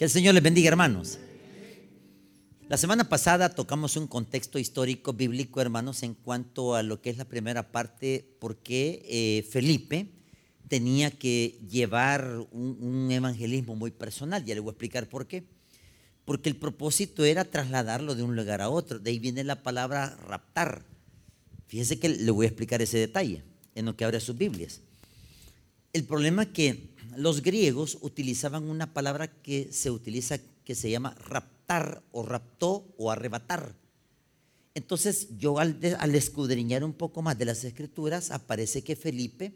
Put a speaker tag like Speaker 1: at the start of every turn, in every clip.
Speaker 1: Que el Señor les bendiga, hermanos. La semana pasada tocamos un contexto histórico bíblico, hermanos, en cuanto a lo que es la primera parte, por qué eh, Felipe tenía que llevar un, un, evangelismo muy personal. Ya le voy a explicar por qué. Porque el propósito era trasladarlo de un lugar a otro. De ahí viene la palabra raptar. Fíjese que le voy a explicar ese detalle en lo que abre sus Biblias. El problema es que los griegos utilizaban una palabra que se utiliza que se llama raptar o raptó o arrebatar. Entonces yo al, escudriñar un poco más de las escrituras aparece que Felipe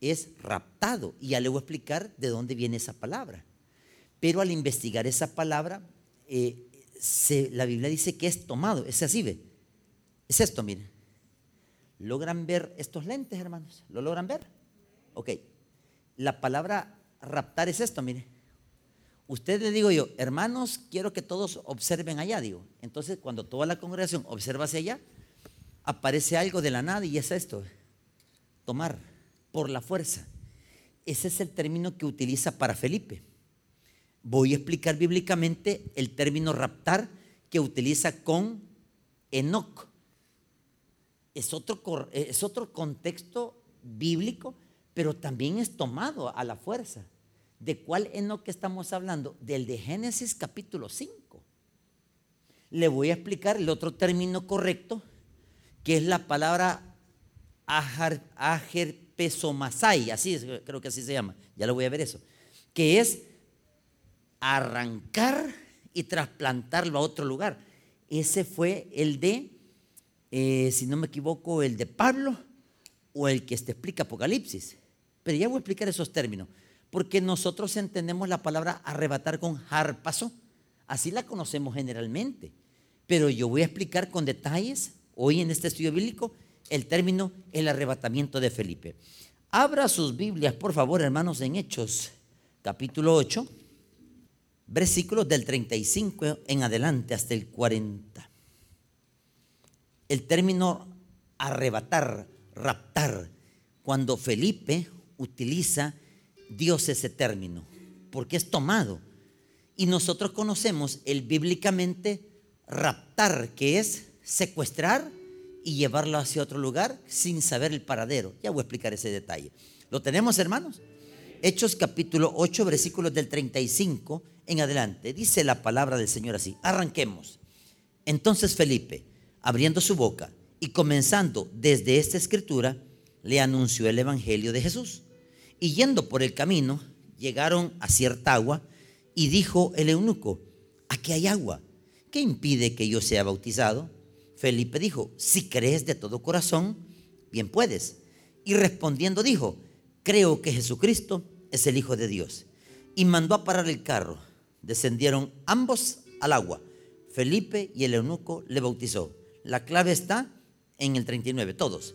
Speaker 1: es raptado y ya le voy a explicar de dónde viene esa palabra. Pero al investigar esa palabra, eh, la Biblia dice que es tomado, es así, ve. Es esto, miren. ¿Logran ver estos lentes, hermanos? ¿Lo logran ver? Ok. La palabra raptar es esto, mire. Usted le digo yo, hermanos, quiero que todos observen allá, digo. Entonces, cuando toda la congregación observa hacia allá, aparece algo de la nada y es esto, tomar por la fuerza. Ese es el término que utiliza para Felipe. Voy a explicar bíblicamente el término raptar que utiliza con Enoch. Es otro, es otro contexto bíblico, pero también es tomado a la fuerza. ¿De cuál Enoch estamos hablando? Del de Génesis capítulo 5. Le voy a explicar el otro término correcto, que es la palabra ajerpesomasai, así creo que así se llama, ya lo voy a ver eso, que es arrancar y trasplantarlo a otro lugar. Ese fue el de, eh, si no me equivoco, el de Pablo o el que te explica Apocalipsis. Pero ya voy a explicar esos términos porque nosotros entendemos la palabra arrebatar con harpazo, así la conocemos generalmente, pero yo voy a explicar con detalles hoy en este estudio bíblico el término el arrebatamiento de Felipe. Abra sus Biblias, por favor, hermanos, en Hechos, capítulo 8, versículos del 35 en adelante hasta el 40. El término arrebatar, raptar, cuando Felipe utiliza Dios ese término, porque es tomado. Y nosotros conocemos el bíblicamente raptar, que es secuestrar y llevarlo hacia otro lugar sin saber el paradero. Ya voy a explicar ese detalle. ¿Lo tenemos, hermanos? Hechos capítulo 8, versículos del 35 en adelante. Dice la palabra del Señor así. Arranquemos. Entonces Felipe, abriendo su boca y comenzando desde esta escritura, le anunció el Evangelio de Jesús. Y yendo por el camino, llegaron a cierta agua y dijo el eunuco, aquí hay agua, ¿qué impide que yo sea bautizado? Felipe dijo, si crees de todo corazón, bien puedes. Y respondiendo dijo, creo que Jesucristo es el Hijo de Dios. Y mandó a parar el carro. Descendieron ambos al agua. Felipe y el eunuco le bautizó. La clave está en el 39, todos.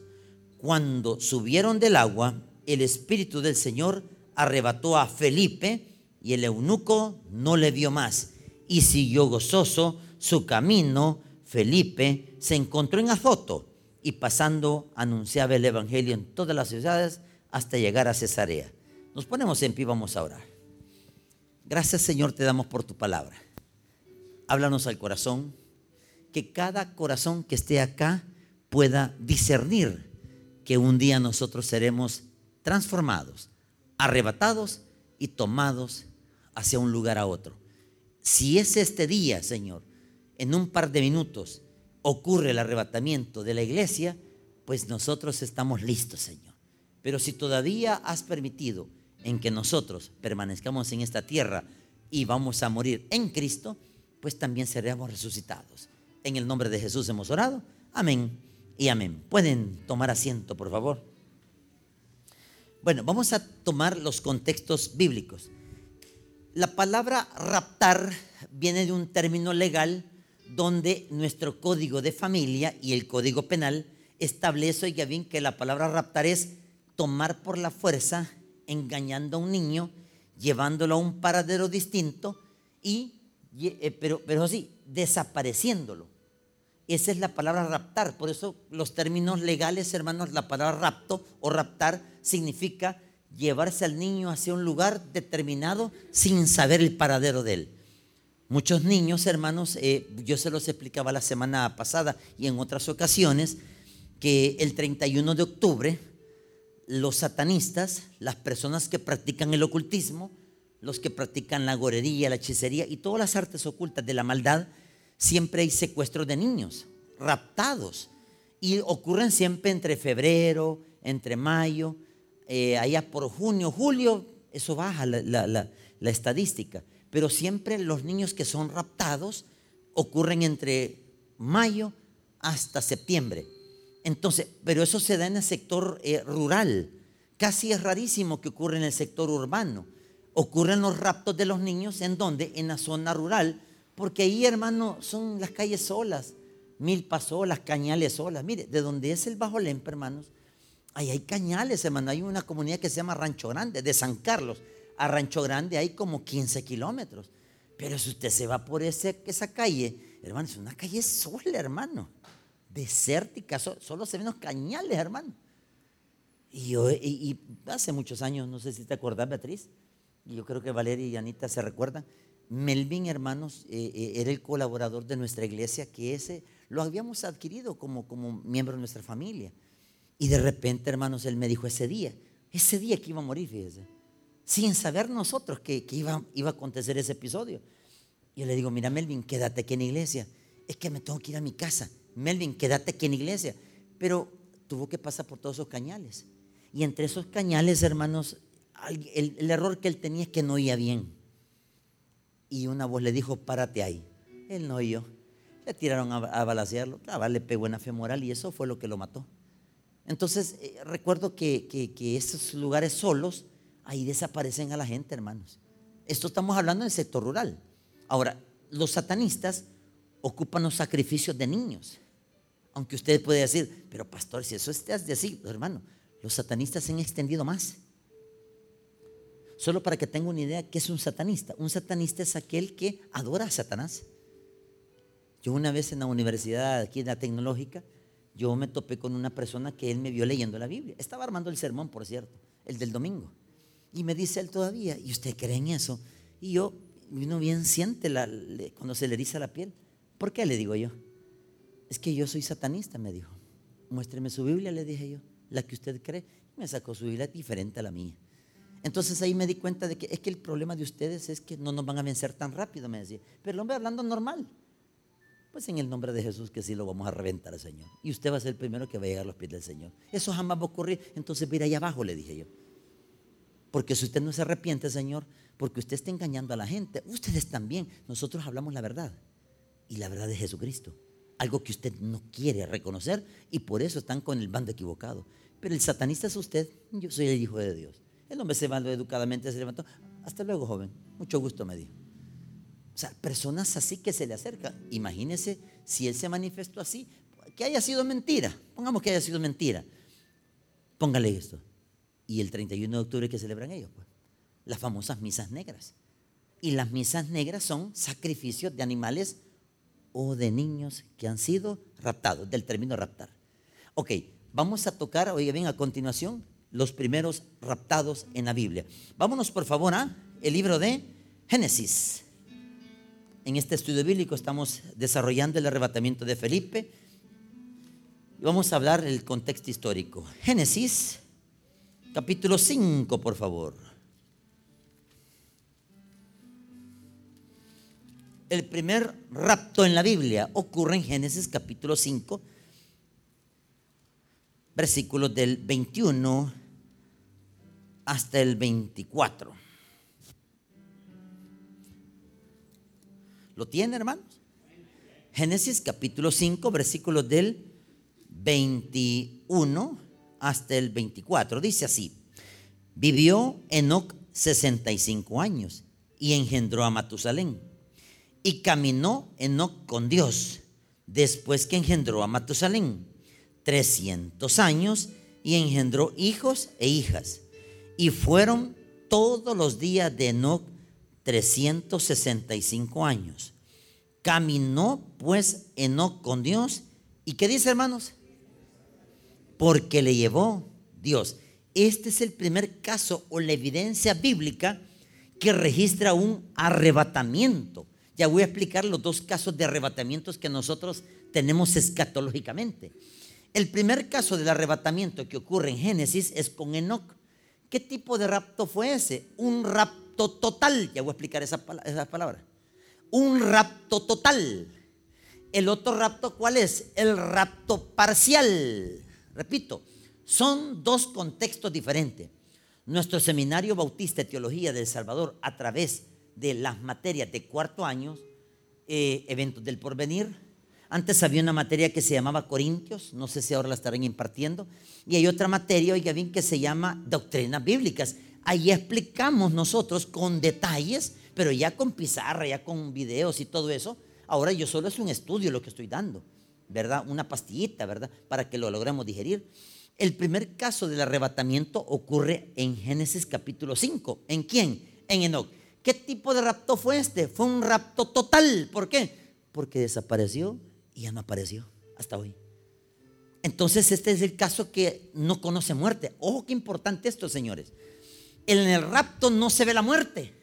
Speaker 1: Cuando subieron del agua, el Espíritu del Señor arrebató a Felipe y el eunuco no le vio más y siguió gozoso su camino. Felipe se encontró en Azoto y pasando anunciaba el Evangelio en todas las ciudades hasta llegar a Cesarea. Nos ponemos en pie, vamos a orar. Gracias Señor te damos por tu palabra. Háblanos al corazón, que cada corazón que esté acá pueda discernir que un día nosotros seremos transformados, arrebatados y tomados hacia un lugar a otro. Si es este día, Señor, en un par de minutos ocurre el arrebatamiento de la iglesia, pues nosotros estamos listos, Señor. Pero si todavía has permitido en que nosotros permanezcamos en esta tierra y vamos a morir en Cristo, pues también seremos resucitados. En el nombre de Jesús hemos orado. Amén y amén. Pueden tomar asiento, por favor. Bueno, vamos a tomar los contextos bíblicos. La palabra raptar viene de un término legal donde nuestro código de familia y el código penal establece, oiga bien, que la palabra raptar es tomar por la fuerza, engañando a un niño, llevándolo a un paradero distinto y, eh, pero, pero sí, desapareciéndolo. Esa es la palabra raptar. Por eso los términos legales, hermanos, la palabra rapto o raptar significa llevarse al niño hacia un lugar determinado sin saber el paradero de él. Muchos niños, hermanos, eh, yo se los explicaba la semana pasada y en otras ocasiones, que el 31 de octubre los satanistas, las personas que practican el ocultismo, los que practican la gorería, la hechicería y todas las artes ocultas de la maldad, siempre hay secuestros de niños, raptados. Y ocurren siempre entre febrero, entre mayo, eh, allá por junio, julio, eso baja la estadística. Pero siempre los niños que son raptados ocurren entre mayo hasta septiembre. Entonces, pero eso se da en el sector eh, rural. Casi es rarísimo que ocurra en el sector urbano. Ocurren los raptos de los niños en donde? En la zona rural, porque ahí, hermano, son las calles solas, milpas solas, cañales solas. Mire, de donde es el Bajo Lempa, hermanos, ahí hay cañales, hermano. Hay una comunidad que se llama Rancho Grande, de San Carlos. A Rancho Grande hay como 15 kilómetros. Pero si usted se va por esa calle, hermano, es una calle sola, hermano desértica, solo se ven los cañales, hermano. Y, yo, y, hace muchos años, no sé si te acuerdas, Beatriz, y yo creo que Valeria y Anita se recuerdan, Melvin, hermanos, eh, eh, era el colaborador de nuestra iglesia, que ese lo habíamos adquirido como, como miembro de nuestra familia. Y de repente, hermanos, él me dijo ese día, ese día que iba a morir, fíjese, sin saber nosotros que, iba, iba a acontecer ese episodio. Yo le digo, mira Melvin, quédate aquí en iglesia, es que me tengo que ir a mi casa. Melvin, quédate aquí en iglesia. Pero tuvo que pasar por todos esos cañales. Y entre esos cañales, hermanos, el, error que él tenía es que no oía bien. Y una voz le dijo, párate ahí. Él no oyó. Le tiraron a, a balasearlo. le pegó en la femoral y eso fue lo que lo mató. Entonces, eh, recuerdo que, que, esos lugares solos, ahí desaparecen a la gente, hermanos. Esto estamos hablando del sector rural. Ahora, los satanistas ocupan los sacrificios de niños. Aunque usted puede decir, pero pastor, si eso es así, hermano, los satanistas se han extendido más. Solo para que tenga una idea, ¿qué es un satanista? Un satanista es aquel que adora a Satanás. Yo una vez en la universidad aquí en la tecnológica, yo me topé con una persona que él me vio leyendo la Biblia. Estaba armando el sermón, por cierto, el del domingo. Y me dice él todavía, ¿y usted cree en eso? Y yo, uno bien siente la, cuando se le eriza la piel. ¿Por qué le digo yo? Es que yo soy satanista, me dijo. Muéstreme su Biblia, le dije yo, la que usted cree. Me sacó su Biblia diferente a la mía. Entonces ahí me di cuenta de que es que el problema de ustedes es que no nos van a vencer tan rápido, me decía. Pero el hombre hablando normal. Pues en el nombre de Jesús que sí lo vamos a reventar Señor. Y usted va a ser el primero que va a llegar a los pies del Señor. Eso jamás va a ocurrir. Entonces mira allá abajo, le dije yo. Porque si usted no se arrepiente, Señor, porque usted está engañando a la gente, ustedes también, nosotros hablamos la verdad y la verdad de Jesucristo. Algo que usted no quiere reconocer y por eso están con el bando equivocado. Pero el satanista es usted, yo soy el hijo de Dios. El hombre se va educadamente, se levantó. Hasta luego, joven. Mucho gusto me dijo. O sea, personas así que se le acercan. Imagínese si él se manifestó así, que haya sido mentira. Pongamos que haya sido mentira. Póngale esto. Y el 31 de octubre que celebran ellos, pues, las famosas misas negras. Y las misas negras son sacrificios de animales o de niños que han sido raptados, del término raptar. Ok, vamos a tocar, oiga bien, a continuación, los primeros raptados en la Biblia. Vámonos por favor a el libro de Génesis. En este estudio bíblico estamos desarrollando el arrebatamiento de Felipe y vamos a hablar del contexto histórico. Génesis, capítulo 5, por favor. el primer rapto en la Biblia ocurre en Génesis capítulo 5, versículos del 21 hasta el 24. ¿Lo tiene, hermanos? Génesis capítulo 5, versículos del 21 hasta el 24. Dice así, vivió Enoch 65 años y engendró a Matusalén. Y caminó Enoch con Dios después que engendró a Matusalén. 300 años y engendró hijos e hijas. Y fueron todos los días de Enoch 365 años. Caminó pues Enoch con Dios. ¿Y qué dice hermanos? Porque le llevó Dios. este es el primer caso o la evidencia bíblica que registra un arrebatamiento. Ya voy a explicar los dos casos de arrebatamientos que nosotros tenemos escatológicamente. El primer caso del arrebatamiento que ocurre en Génesis es con Enoch. ¿Qué tipo de rapto fue ese? Un rapto total. Ya voy a explicar esa, esa palabra. Un rapto total. El otro rapto, ¿cuál es? El rapto parcial. Repito, son dos contextos diferentes. Nuestro seminario bautista de teología del Salvador, a través de las materias de cuarto año, eh, eventos del porvenir, antes había una materia que se llamaba Corintios, no sé si ahora la estarán impartiendo, y hay otra materia, oiga bien, que se llama Doctrinas Bíblicas. Ahí explicamos nosotros con detalles, pero ya con pizarra, ya con videos y todo eso. Ahora yo solo es un estudio lo que estoy dando, ¿verdad? Una pastillita, ¿verdad? Para que lo logremos digerir. El primer caso del arrebatamiento ocurre en Génesis capítulo 5. ¿En quién? En Enoch. ¿Qué tipo de rapto fue este? Fue un rapto total. ¿Por qué? Porque desapareció y ya no apareció hasta hoy. Entonces este es el caso que no conoce muerte. Ojo, qué importante esto, señores. En el rapto no se ve la muerte.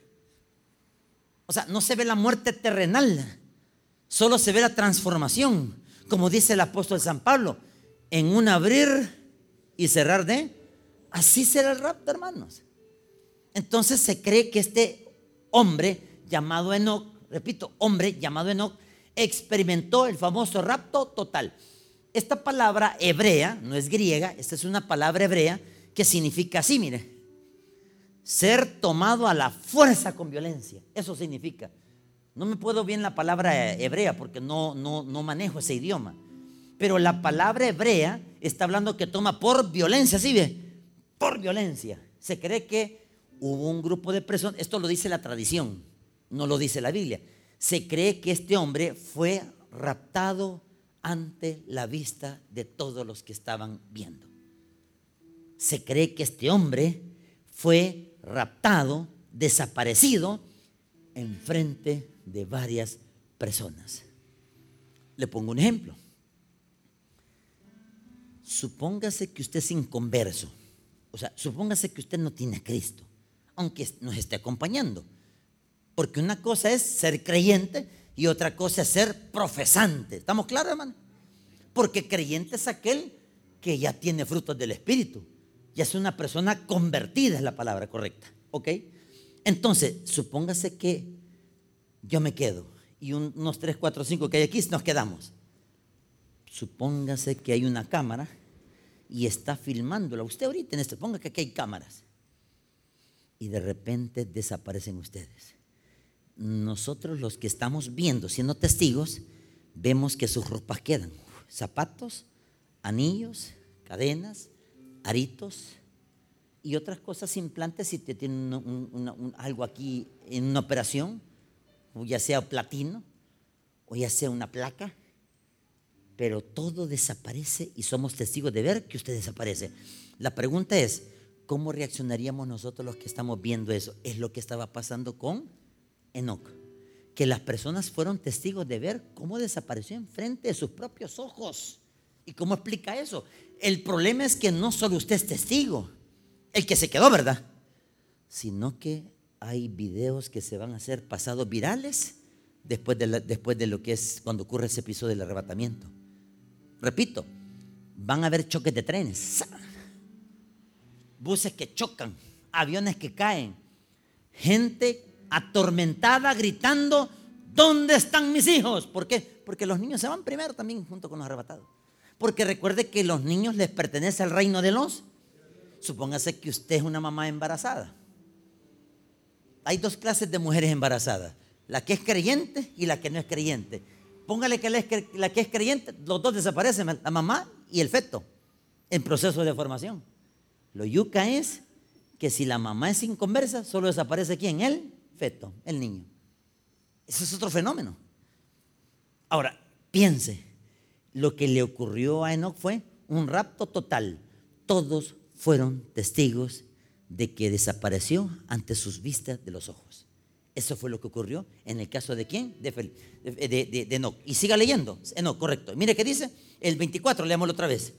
Speaker 1: O sea, no se ve la muerte terrenal. Solo se ve la transformación. Como dice el apóstol San Pablo, en un abrir y cerrar de, así será el rapto, hermanos. Entonces se cree que este hombre llamado Enoch, repito, hombre llamado Enoch, experimentó el famoso rapto total. Esta palabra hebrea, no es griega, esta es una palabra hebrea que significa así, mire, ser tomado a la fuerza con violencia. Eso significa. No me puedo bien la palabra hebrea porque no, no, no manejo ese idioma. Pero la palabra hebrea está hablando que toma por violencia, ¿sí ve? Por violencia. Se cree que hubo un grupo de personas, esto lo dice la tradición, no lo dice la Biblia se cree que este hombre fue raptado ante la vista de todos los que estaban viendo. Se cree que este hombre fue raptado, desaparecido, en frente de varias personas. Le pongo un ejemplo. Supóngase que usted es inconverso. O sea, supóngase que usted no tiene a Cristo, aunque nos esté acompañando. Porque una cosa es ser creyente y otra cosa es ser profesante. ¿Estamos claros, hermano? Porque creyente es aquel que ya tiene frutos del Espíritu. Ya es una persona convertida, es la palabra correcta. ¿Ok? Entonces, supóngase que yo me quedo y unos 3, 4, 5 que hay aquí nos quedamos. Supóngase que hay una cámara y está filmándola. Usted ahorita en esto, ponga que aquí hay cámaras. Y de repente desaparecen ustedes nosotros los que estamos viendo, siendo testigos, vemos que sus ropas quedan. Zapatos, anillos, cadenas, aritos y otras cosas implantes si te tienen algo aquí en una operación, ya sea platino o ya sea una placa, pero todo desaparece y somos testigos de ver que usted desaparece. La pregunta es, ¿cómo reaccionaríamos nosotros los que estamos viendo eso? Es lo que estaba pasando con Enoch, que las personas fueron testigos de ver cómo desapareció enfrente de sus propios ojos. ¿Y cómo explica eso? El problema es que no solo usted es testigo, el que se quedó, ¿verdad? Sino que hay videos que se van a hacer pasados virales después de, después de lo que es cuando ocurre ese episodio del arrebatamiento. Repito, van a haber choques de trenes, buses que chocan, aviones que caen, gente atormentada, gritando, ¿dónde están mis hijos? ¿Por qué? Porque los niños se van primero también junto con los arrebatados. Porque recuerde que los niños les pertenece al reino de los. Supóngase que usted es una mamá embarazada. Hay dos clases de mujeres embarazadas, la que es creyente y la que no es creyente. Póngale que la que es creyente, los dos desaparecen, la mamá y el feto, en proceso de formación. Lo yuca es que si la mamá es inconversa, solo desaparece quién? Él feto, el niño. Ese es otro fenómeno. Ahora, piense, lo que le ocurrió a Enoch fue un rapto total. Todos fueron testigos de que desapareció ante sus vistas de los ojos. Eso fue lo que ocurrió en el caso de quién? De, Enoch. Y siga leyendo. Enoch, correcto. Mire qué dice el 24, leámoslo otra vez.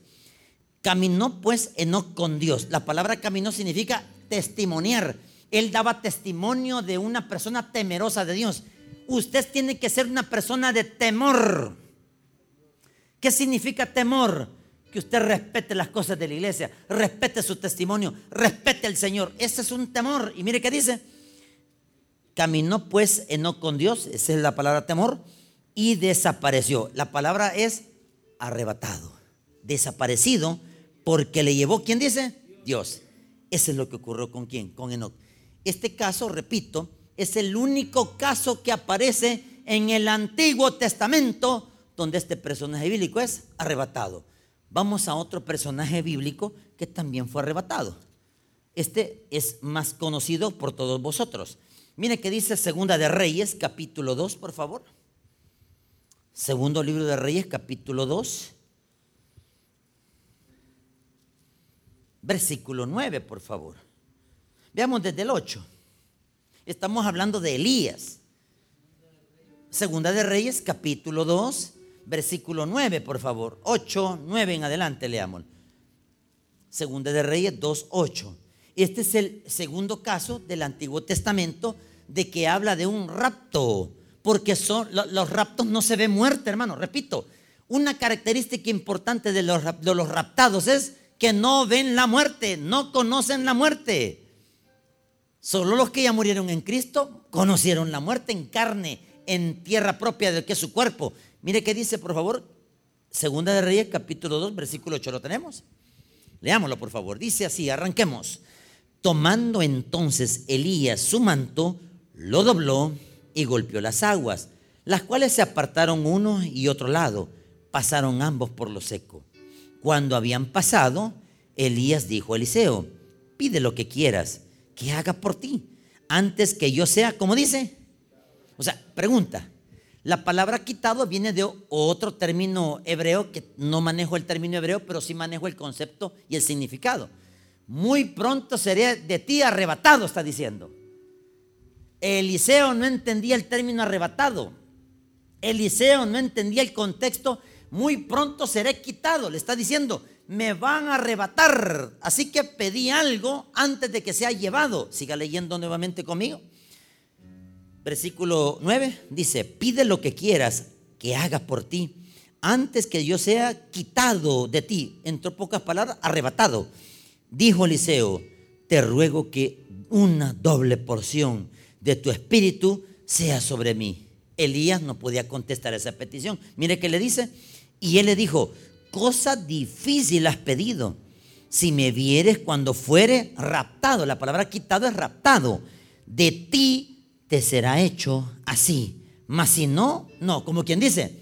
Speaker 1: Caminó pues Enoch con Dios. La palabra caminó significa testimoniar. Él daba testimonio de una persona temerosa de Dios. Usted tiene que ser una persona de temor. ¿Qué significa temor? Que usted respete las cosas de la iglesia, respete su testimonio, respete al Señor. Ese es un temor. Y mire qué dice. Caminó pues Enoch con Dios, esa es la palabra temor, y desapareció. La palabra es arrebatado, desaparecido, porque le llevó, ¿quién dice? Dios. Eso es lo que ocurrió con quién, con Enoch. Este caso, repito, es el único caso que aparece en el Antiguo Testamento donde este personaje bíblico es arrebatado. Vamos a otro personaje bíblico que también fue arrebatado. Este es más conocido por todos vosotros. Mire que dice Segunda de Reyes, capítulo 2, por favor. Segundo libro de Reyes, capítulo 2. Versículo 9, por favor. Veamos desde el 8. Estamos hablando de Elías. Segunda de Reyes, capítulo 2, versículo 9, por favor. 8, 9 en adelante, leamos. Segunda de Reyes 2, 8. Este es el segundo caso del Antiguo Testamento de que habla de un rapto, porque son, los raptos no se ve muerte, hermano. Repito, una característica importante de los, de los raptados es que no ven la muerte, no conocen la muerte. Solo los que ya murieron en Cristo conocieron la muerte en carne, en tierra propia de que es su cuerpo. Mire qué dice, por favor, Segunda de Reyes, capítulo 2, versículo 8. ¿Lo tenemos? Leámoslo, por favor. Dice así, arranquemos. Tomando entonces Elías su manto, lo dobló y golpeó las aguas, las cuales se apartaron uno y otro lado, pasaron ambos por lo seco. Cuando habían pasado, Elías dijo a Eliseo, pide lo que quieras, que haga por ti, antes que yo sea, como dice. O sea, pregunta, la palabra quitado viene de otro término hebreo, que no manejo el término hebreo, pero sí manejo el concepto y el significado. Muy pronto seré de ti arrebatado, está diciendo. Eliseo no entendía el término arrebatado. Eliseo no entendía el contexto. Muy pronto seré quitado. Le está diciendo, me van a arrebatar. Así que pedí algo antes de que sea llevado. Siga leyendo nuevamente conmigo. Versículo 9 dice, pide lo que quieras que haga por ti antes que yo sea quitado de ti. En pocas palabras, arrebatado. Dijo Eliseo, te ruego que una doble porción de tu espíritu sea sobre mí. Elías no podía contestar esa petición. Mire que le dice. Y él le dijo, cosa difícil has pedido. Si me vieres cuando fuere raptado, la palabra quitado es raptado, de ti te será hecho así. Mas si no, no, como quien dice,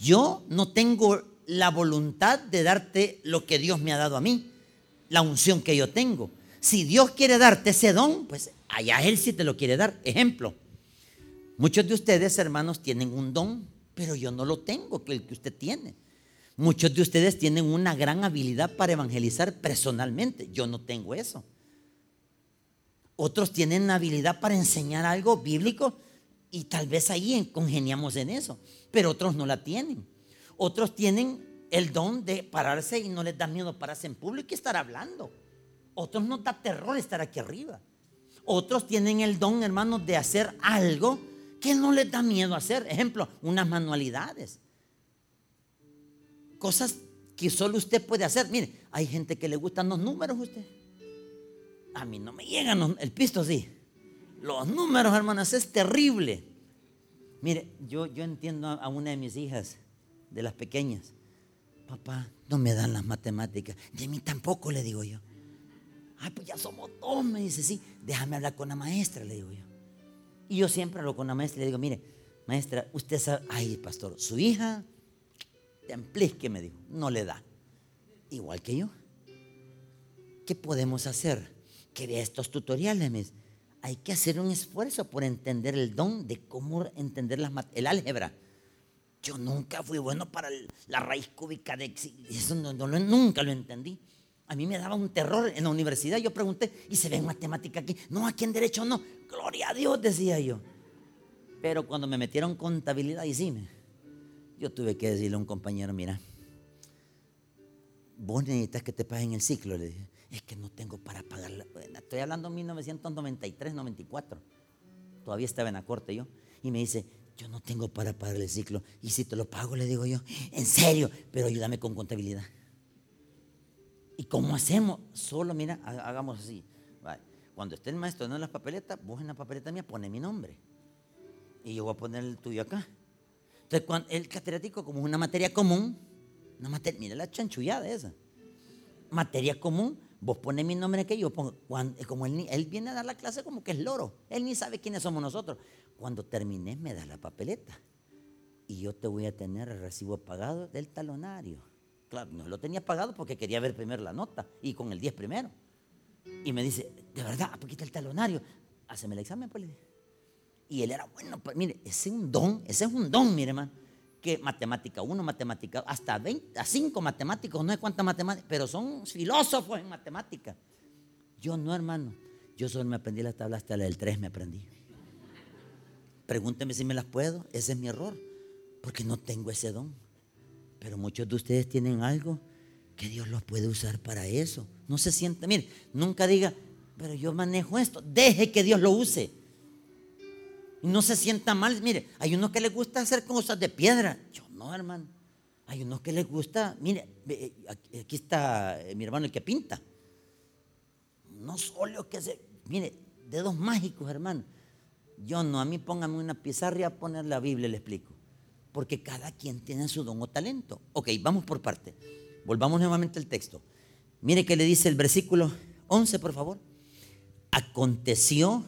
Speaker 1: yo no tengo la voluntad de darte lo que Dios me ha dado a mí, la unción que yo tengo. Si Dios quiere darte ese don, pues allá Él sí te lo quiere dar. Ejemplo, muchos de ustedes, hermanos, tienen un don, pero yo no lo tengo, que el que usted tiene. Muchos de ustedes tienen una gran habilidad para evangelizar personalmente. Yo no tengo eso. Otros tienen habilidad para enseñar algo bíblico y tal vez ahí congeniamos en eso. Pero otros no la tienen. Otros tienen el don de pararse y no les da miedo pararse en público y estar hablando. Otros no da terror estar aquí arriba. Otros tienen el don, hermanos, de hacer algo que no les da miedo hacer. Ejemplo, unas manualidades. Cosas que solo usted puede hacer. Mire, hay gente que le gustan los números usted. A mí no me llegan el pisto sí. Los números, hermanas, es terrible. Mire, yo, yo entiendo a una de mis hijas, de las pequeñas. Papá, no me dan las matemáticas. De mí tampoco, le digo yo. Ay, pues ya somos dos, me dice, sí, déjame hablar con la maestra, le digo yo. Y yo siempre hablo con la maestra y le digo, mire, maestra, usted sabe, ay, pastor, su hija, que me dijo, no le da. Igual que yo. ¿Qué podemos hacer? Que vea estos tutoriales. Hay que hacer un esfuerzo por entender el don de cómo entender el álgebra. Yo nunca fui bueno para la raíz cúbica de eso no, nunca lo entendí. A mí me daba un terror en la universidad. Yo pregunté, ¿y se ve en matemática aquí? No, aquí en derecho no. Gloria a Dios, decía yo. Pero cuando me metieron contabilidad, y sí, me, yo tuve que decirle a un compañero, mira, vos necesitas que te paguen el ciclo. Le dije, es que no tengo para pagar. Estoy hablando de 1993, 94. Todavía estaba en la corte yo. Y me dice, yo no tengo para pagar el ciclo. Y si te lo pago, le digo yo, en serio, pero ayúdame con contabilidad. ¿Y cómo hacemos? Solo, mira, hagamos así. Cuando esté el maestro en las papeletas, vos en la papeleta mía pone mi nombre. Y yo voy a poner el tuyo acá. Entonces, cuando, el catedrático, como es una materia común, una materia, mira la chanchullada esa. Materia común, vos pones mi nombre aquí, yo pongo, como él, viene a dar la clase como que es loro. Él ni sabe quiénes somos nosotros. Cuando termines, me das la papeleta. Y yo te voy a tener el recibo pagado del talonario. Claro, no lo tenía pagado porque quería ver primero la nota y con el 10 primero. Y me dice, de verdad, ¿por qué está el talonario? Haceme el examen, pues. Y él era bueno, pues, mire, ese es un don, ese es un don, mire, hermano. Que matemática 1, matemática, hasta 20, a 5 matemáticos, no sé cuántas matemáticas, pero son filósofos en matemática. Yo no, hermano. Yo solo me aprendí las tablas hasta la del 3 me aprendí. Pregúnteme si me las puedo, ese es mi error, porque no tengo ese don. Pero muchos de ustedes tienen algo que Dios los puede usar para eso. No se sienta, mire, nunca diga, pero yo manejo esto. Deje que Dios lo use. No se sienta mal. Mire, hay unos que les gusta hacer cosas de piedra. Yo no, hermano. Hay unos que les gusta, mire, eh, aquí está eh, mi hermano el que pinta. No solo que se, mire, dedos mágicos, hermano. Yo no, a mí póngame una pizarra y a poner la Biblia, le explico. Porque cada quien tiene su don o talento. Ok, vamos por parte. Volvamos nuevamente al texto. Mire que le dice el versículo 11, por favor. Aconteció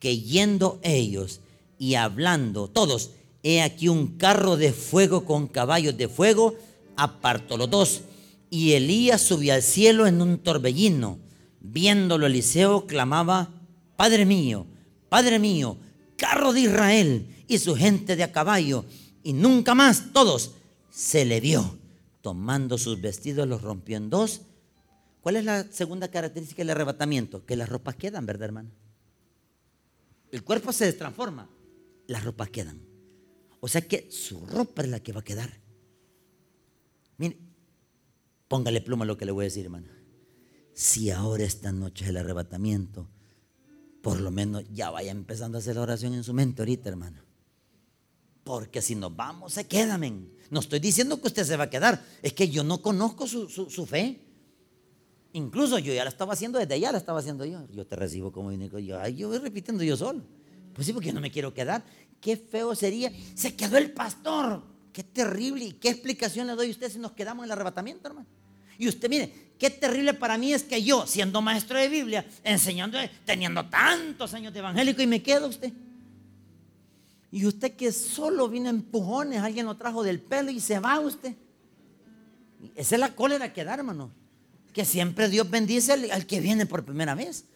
Speaker 1: que yendo ellos y hablando todos, he aquí un carro de fuego con caballos de fuego, apartó los dos. Y Elías subió al cielo en un torbellino. Viéndolo Eliseo clamaba, Padre mío, Padre mío, carro de Israel y su gente de a caballo. Y nunca más todos se le vio. Tomando sus vestidos los rompió en dos ¿Cuál es la segunda característica del arrebatamiento? Que las ropas quedan, ¿verdad, hermano? El cuerpo se transforma, las ropas quedan. O sea que su ropa es la que va a quedar. Mire, póngale pluma a lo que le voy a decir, hermano. Si ahora esta noche es el arrebatamiento, por lo menos ya vaya empezando a hacer la oración en su mente ahorita, hermano. Porque si nos vamos, se quedan. No estoy diciendo que usted se va a quedar. Es que yo no conozco su, su fe. Incluso yo ya la estaba haciendo, desde allá la estaba haciendo yo. Yo te recibo como único. Yo, yo voy repitiendo yo solo. Pues sí, porque no me quiero quedar. Qué feo sería. Se quedó el pastor. Qué terrible. ¿Y qué explicación le doy a usted si nos quedamos en el arrebatamiento, hermano? Y usted, mire, qué terrible para mí es que yo, siendo maestro de Biblia, enseñando, teniendo tantos años de evangélico, y me quedo usted. Y usted que solo vino a empujones, alguien lo trajo del pelo y se va usted. Esa es la cólera que da, hermano que siempre Dios bendice al, que viene por primera vez.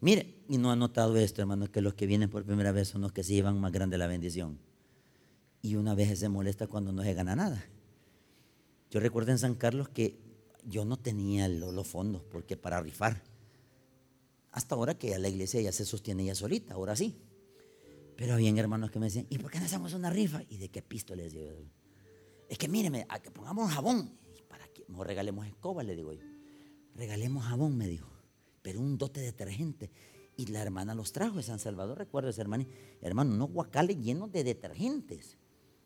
Speaker 1: Mire, y no ha notado esto, hermano, que los que vienen por primera vez son los que se llevan más grande la bendición. Y una vez se molesta cuando no se gana nada. Yo recuerdo en San Carlos que yo no tenía los fondos porque para rifar. Hasta ahora que la iglesia ya se sostiene ya solita, ahora sí. Pero había hermanos que me decían, ¿y por qué no hacemos una rifa? ¿Y de qué pisto les digo? Es que míreme, a que pongamos jabón. ¿Para que No regalemos escobas, le digo yo regalemos jabón, me dijo, pero un dote de detergente. Y la hermana los trajo de San Salvador, recuerdo ese hermano, hermano, unos guacales llenos de detergentes.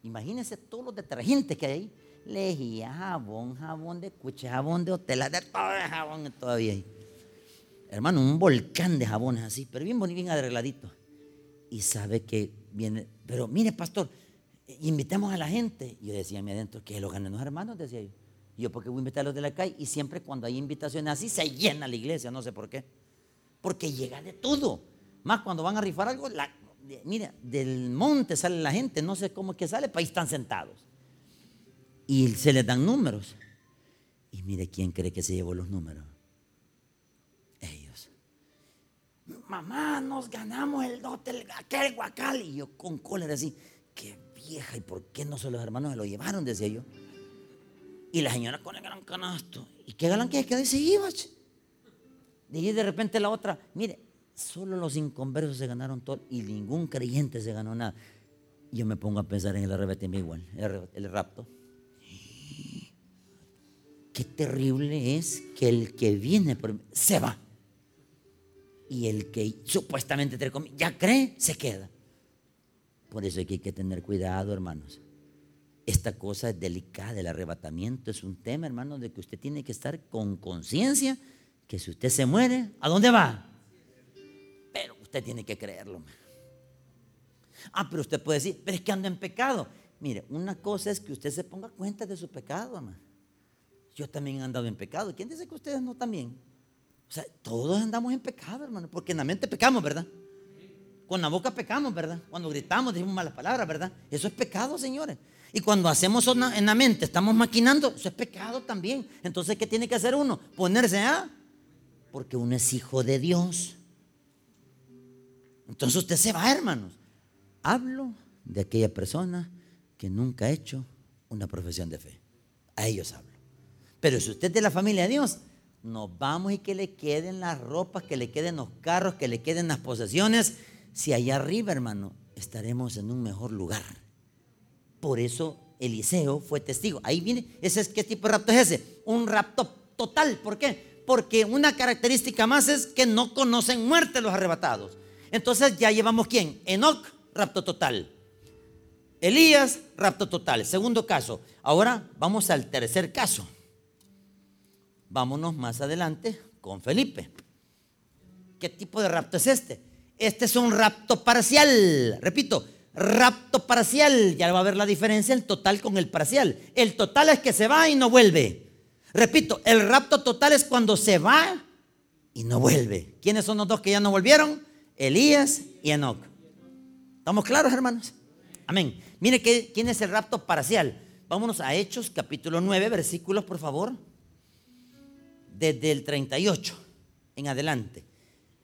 Speaker 1: Imagínense todos los detergentes que hay ahí. Lejía, jabón, jabón de cuche, jabón de hotel, de todo el jabón todavía ahí. Hermano, un volcán de jabones así, pero bien bonito, bien arregladito. Y sabe que viene, pero mire, pastor, invitemos a la gente. Yo decía a mí adentro, que lo ganen los hermanos, decía yo. Yo porque voy a invitar a los de la calle y siempre cuando hay invitaciones así se llena la iglesia, no sé por qué. Porque llega de todo. Más cuando van a rifar algo, mira, del monte sale la gente, no sé cómo es que sale, pero ahí están sentados. Y se les dan números. Y mire, ¿quién cree que se llevó los números? Ellos. Mamá, nos ganamos el dote, aquel guacal. Y yo con cólera así, qué vieja, ¿y por qué no se los hermanos se lo llevaron? Decía yo. Y la señora con el gran canasto. ¿Y qué galán que es que se iba? Y de repente la otra, mire, solo los inconversos se ganaron todo y ningún creyente se ganó nada. Yo me pongo a pensar en el arrebatimiento igual, el, rapto. qué terrible es que el que viene por, se va. Y el que supuestamente ya cree, se queda. Por eso hay que tener cuidado, hermanos. Esta cosa es delicada, el arrebatamiento es un tema, hermanos, de que usted tiene que estar con conciencia que si usted se muere, ¿a dónde va? Pero usted tiene que creerlo. Ah, pero usted puede decir, pero es que ando en pecado. Mire, una cosa es que usted se ponga cuenta de su pecado, hermano. Yo también he andado en pecado. ¿Quién dice que ustedes no también? O sea, todos andamos en pecado, hermano, porque en la mente pecamos, ¿verdad? Con la boca pecamos, ¿verdad? Cuando gritamos, decimos malas palabras, ¿verdad? Eso es pecado, señores. Y cuando hacemos en la mente, estamos maquinando, eso es pecado también. Entonces, ¿qué tiene que hacer uno? Ponerse a... Porque uno es hijo de Dios. Entonces usted se va, hermanos. Hablo de aquella persona que nunca ha hecho una profesión de fe. A ellos hablo. Pero si usted es de la familia de Dios, nos vamos y que le queden las ropas, que le queden los carros, que le queden las posesiones. Si allá arriba, hermano, estaremos en un mejor lugar. Por eso Eliseo fue testigo. Ahí viene, ese es, ¿qué tipo de rapto es ese? Un rapto total. ¿Por qué? Porque una característica más es que no conocen muerte los arrebatados. Entonces ya llevamos quién? Enoch, rapto total. Elías, rapto total. Segundo caso. Ahora vamos al tercer caso. Vámonos más adelante con Felipe. ¿Qué tipo de rapto es este? Este es un rapto parcial. Repito, rapto parcial. Ya va a ver la diferencia el total con el parcial. El total es que se va y no vuelve. Repito, el rapto total es cuando se va y no vuelve. ¿Quiénes son los dos que ya no volvieron? Elías y Enoch. ¿Estamos claros, hermanos? Amén. Mire quién es el rapto parcial. Vámonos a Hechos capítulo 9, versículos, por favor desde el 38 en adelante.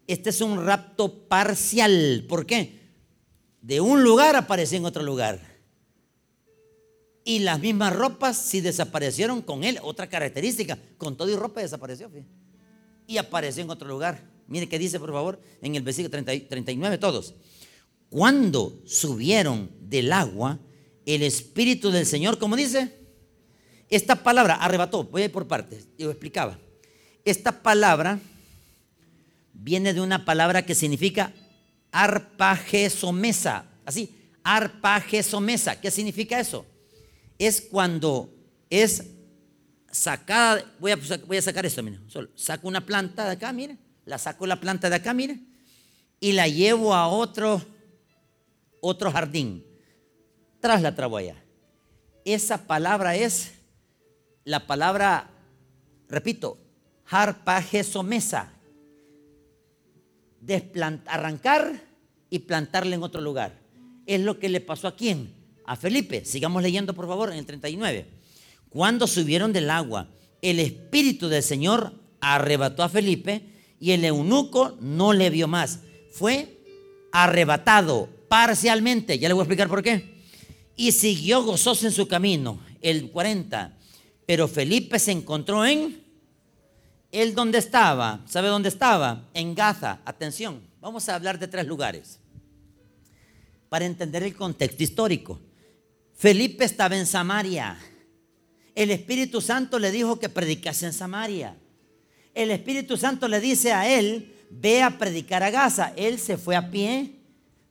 Speaker 1: Este es un rapto parcial. ¿Por qué? De un lugar aparece en otro lugar. Y las mismas ropas si desaparecieron con él. Otra característica, con todo y ropa desapareció. Y apareció en otro lugar. Mire qué dice, por favor, en el versículo 39 todos. Cuando subieron del agua, el Espíritu del Señor, como dice, esta palabra arrebató, voy a ir por partes, yo explicaba. Esta palabra viene de una palabra que significa arpagesomesa. Así, arpagesomesa. ¿Qué significa eso? Es cuando es sacada, voy a, voy a sacar esto, mira, solo saco una planta de acá, mire, la saco la planta de acá, mire, y la llevo a otro, otro jardín. Tras la trabo allá. Esa palabra es la palabra, repito, harpagesomesa. Arrancar y plantarle en otro lugar. Es lo que le pasó a quién? A Felipe. Sigamos leyendo, por favor, en el 39. Cuando subieron del agua, el Espíritu del Señor arrebató a Felipe y el eunuco no le vio más. Fue arrebatado parcialmente. Ya le voy a explicar por qué. Y siguió gozoso en su camino. El 40. Pero Felipe se encontró en él dónde estaba, ¿sabe dónde estaba? En Gaza. Atención, vamos a hablar de tres lugares para entender el contexto histórico. Felipe estaba en Samaria. El Espíritu Santo le dijo que predicase en Samaria. El Espíritu Santo le dice a él, ve a predicar a Gaza. Él se fue a pie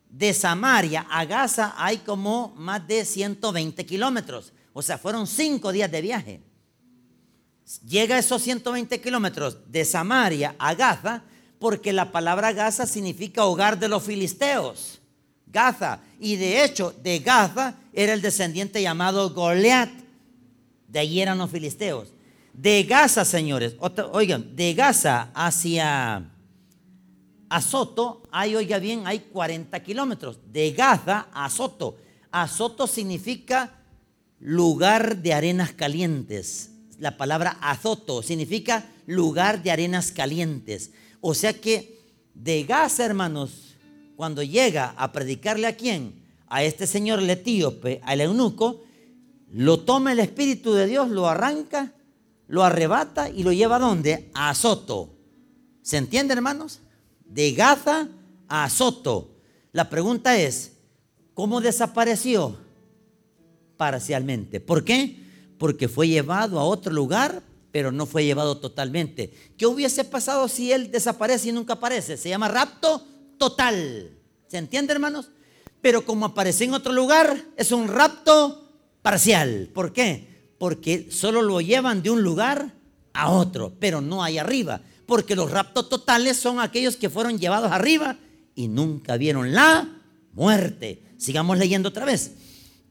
Speaker 1: de Samaria a Gaza. Hay como más de 120 kilómetros. O sea, fueron cinco días de viaje llega a esos 120 kilómetros de Samaria a Gaza, porque la palabra Gaza significa hogar de los filisteos. Gaza. Y de hecho, de Gaza era el descendiente llamado Goliat. De allí eran los filisteos. De Gaza, señores, oigan, de Gaza hacia Azoto, hay, oiga bien, hay 40 kilómetros. De Gaza a Azoto. Azoto significa lugar de arenas calientes la palabra azoto, significa lugar de arenas calientes. O sea que de Gaza, hermanos, cuando llega a predicarle a quién? A este señor el etíope, al eunuco, lo toma el Espíritu de Dios, lo arranca, lo arrebata y lo lleva a dónde? A Azoto. ¿Se entiende, hermanos? De Gaza a Azoto. La pregunta es, ¿cómo desapareció? Parcialmente. ¿Por qué? Porque fue llevado a otro lugar pero no fue llevado totalmente. ¿Qué hubiese pasado si él desaparece y nunca aparece? Se llama rapto total. ¿Se entiende, hermanos? Pero como aparece en otro lugar, es un rapto parcial. ¿Por qué? Porque solo lo llevan de un lugar a otro, pero no hay arriba. Porque los raptos totales son aquellos que fueron llevados arriba y nunca vieron la muerte. Sigamos leyendo otra vez.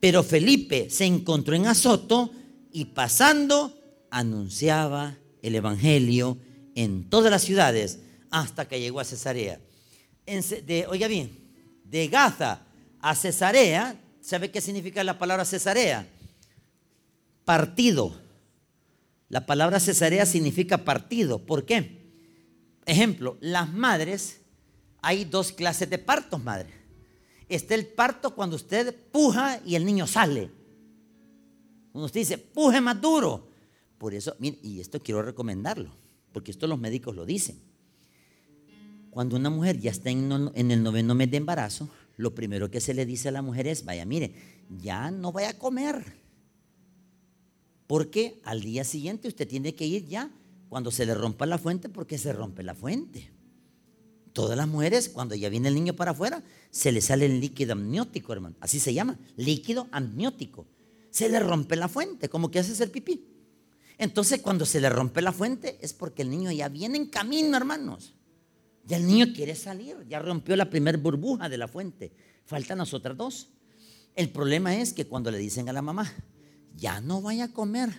Speaker 1: Pero Felipe se encontró en Azoto y pasando anunciaba el Evangelio en todas las ciudades hasta que llegó a Cesarea. oiga bien, de Gaza a Cesarea, ¿sabe qué significa la palabra Cesarea? Partido. La palabra Cesarea significa partido. ¿Por qué? Ejemplo, las madres, hay dos clases de partos, madre. Está el parto cuando usted puja y el niño sale. Usted dice, puje más duro. Por eso, y esto quiero recomendarlo, porque esto los médicos lo dicen. Cuando una mujer ya está en, el noveno mes de embarazo, lo primero que se le dice a la mujer es, vaya, mire, ya no vaya a comer. Porque al día siguiente usted tiene que ir ya cuando se le rompa la fuente, porque se rompe la fuente. Todas las mujeres, cuando ya viene el niño para afuera, se le sale el líquido amniótico, hermano. Así se llama, líquido amniótico. Se le rompe la fuente, como que hace el pipí. Entonces, cuando se le rompe la fuente, es porque el niño ya viene en camino, hermanos. Ya el niño quiere salir, ya rompió la primer burbuja de la fuente. Faltan las otras dos. El problema es que cuando le dicen a la mamá, ya no vaya a comer,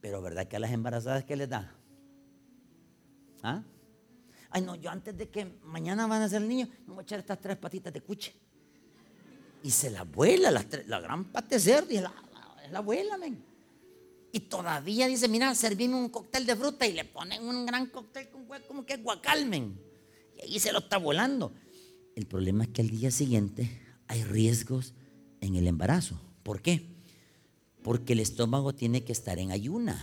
Speaker 1: pero ¿verdad que a las embarazadas qué les da? ¿Ah? Ay, no, yo antes de que mañana van a ser el niño, me voy a echar estas tres patitas de cuche. Y se la vuela, la, la gran pate cerdo, y es la, la, abuela, men. Y todavía dice, mira, servimos un cóctel de fruta y le ponen un gran cóctel con como que guacalmen. Y ahí se lo está volando. El problema es que al día siguiente hay riesgos en el embarazo. ¿Por qué? Porque el estómago tiene que estar en ayuna.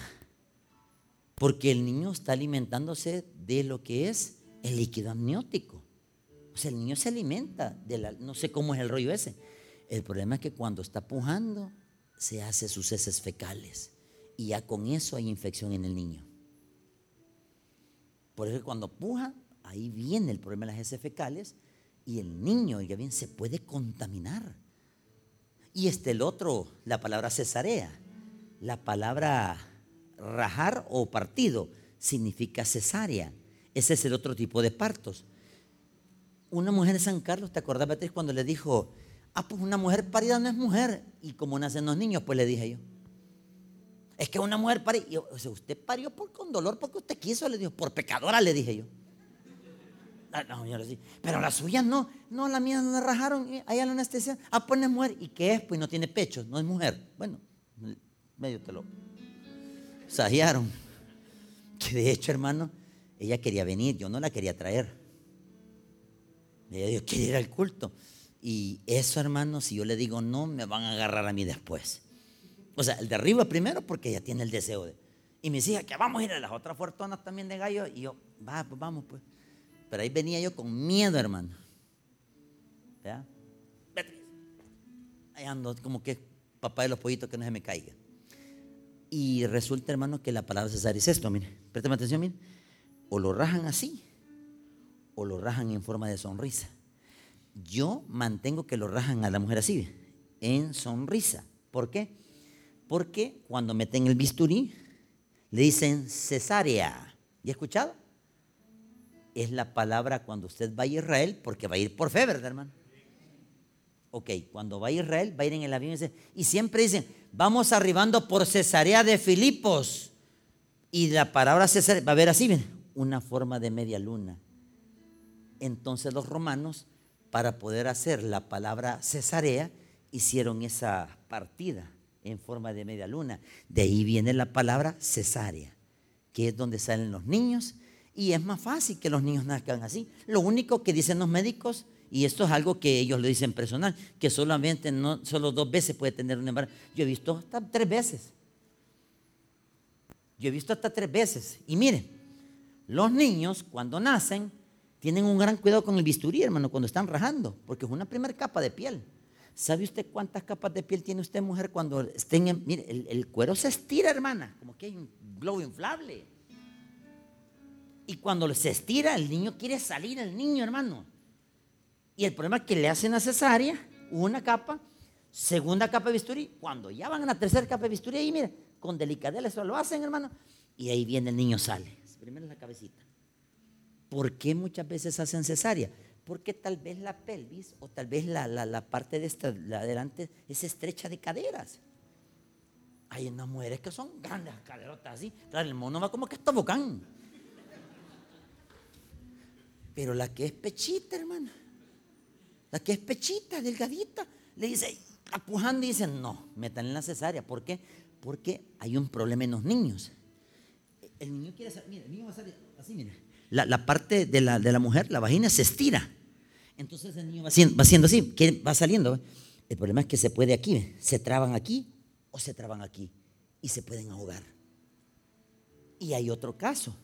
Speaker 1: Porque el niño está alimentándose de lo que es el líquido amniótico. O sea, el niño se alimenta de la, no sé cómo es el rollo ese. El problema es que cuando está pujando, se hace sus heces fecales. Y ya con eso hay infección en el niño. Por eso cuando puja, ahí viene el problema de las heces fecales y el niño, ya bien, se puede contaminar. Y este el otro, la palabra cesarea. La palabra rajar o partido significa cesárea. Ese es el otro tipo de partos. Una mujer de San Carlos, ¿te acordás, Beatriz, cuando le dijo, ah, pues una mujer parida no es mujer? Y como nacen los niños, pues le dije yo. Es que una mujer parida, o usted parió por, con dolor porque usted quiso, le dijo, por pecadora, le dije yo. Ah, no, señora, sí. Pero la suya no, no, la mía no la rajaron, allá la anestesia, ah, pues no es mujer. ¿Y qué es? Pues no tiene pecho, no es mujer. Bueno, medio te lo sajearon. Que de hecho, hermano, ella quería venir, yo no la quería traer. Ella dijo, quiere ir al culto. Y eso, hermano, si yo le digo no, me van a agarrar a mí después. O sea, el de arriba primero porque ella tiene el deseo de. Y me decía que vamos a ir a las otras fortunas también de gallo. Y yo, va, pues vamos, pues. Pero ahí venía yo con miedo, hermano. ¿Ya? Ahí ando, como que papá de los pollitos que no se me caiga. Y resulta, hermano, que la palabra César es esto, mire. Préstame atención, mire o lo rajan así o lo rajan en forma de sonrisa. Yo mantengo que lo rajan a la mujer así, en sonrisa. ¿Por qué? Porque cuando meten el bisturí, le dicen cesárea. ¿Y ha escuchado? Es la palabra cuando usted va a Israel, porque va a ir por fe, ¿verdad, hermano? Ok, cuando va a Israel, va a ir en el avión y siempre dicen, vamos arribando por Cesarea de Filipos. Y la palabra Cesarea va a ver así, una forma de media luna. Entonces los romanos, para poder hacer la palabra cesarea, hicieron esa partida en forma de media luna. De ahí viene la palabra cesárea, que es donde salen los niños. Y es más fácil que los niños nazcan así. Lo único que dicen los médicos, y esto es algo que ellos le dicen personal, que solamente no, solo dos veces puede tener un embarazo. Yo he visto hasta tres veces. Yo he visto hasta tres veces. Y miren, los niños, cuando nacen, tienen un gran cuidado con el bisturí, hermano, cuando están rajando, porque es una primera capa de piel. ¿Sabe usted cuántas capas de piel tiene usted, mujer, cuando estén en... Mire, el, cuero se estira, hermana, como que hay un globo inflable. Y cuando se estira, el niño quiere salir, el niño, hermano. Y el problema es que le hacen la cesárea, una capa, segunda capa de bisturí. Cuando ya van a la tercera capa de bisturí, ahí mire, con delicadeza lo hacen, hermano. Y ahí viene el niño, sale. Primero la cabecita. ¿Por qué muchas veces hacen cesárea? Porque tal vez la pelvis o tal vez la, la, parte de esta, la adelante, es estrecha de caderas. Hay unas mujeres que son grandes caderotas así. Claro, el mono va como que está bocán. Pero la que es pechita, hermana. La que es pechita, delgadita, le dice, apujando y dice, no, metan en la cesárea. ¿Por qué? Porque hay un problema en los niños. El niño quiere salir, mire, el niño va a salir así, mire. La, parte de la, de la, mujer, la vagina, se estira. Entonces el niño va haciendo, así, va saliendo. El problema es que se puede aquí, se traban aquí o se traban aquí y se pueden ahogar. Y hay otro caso,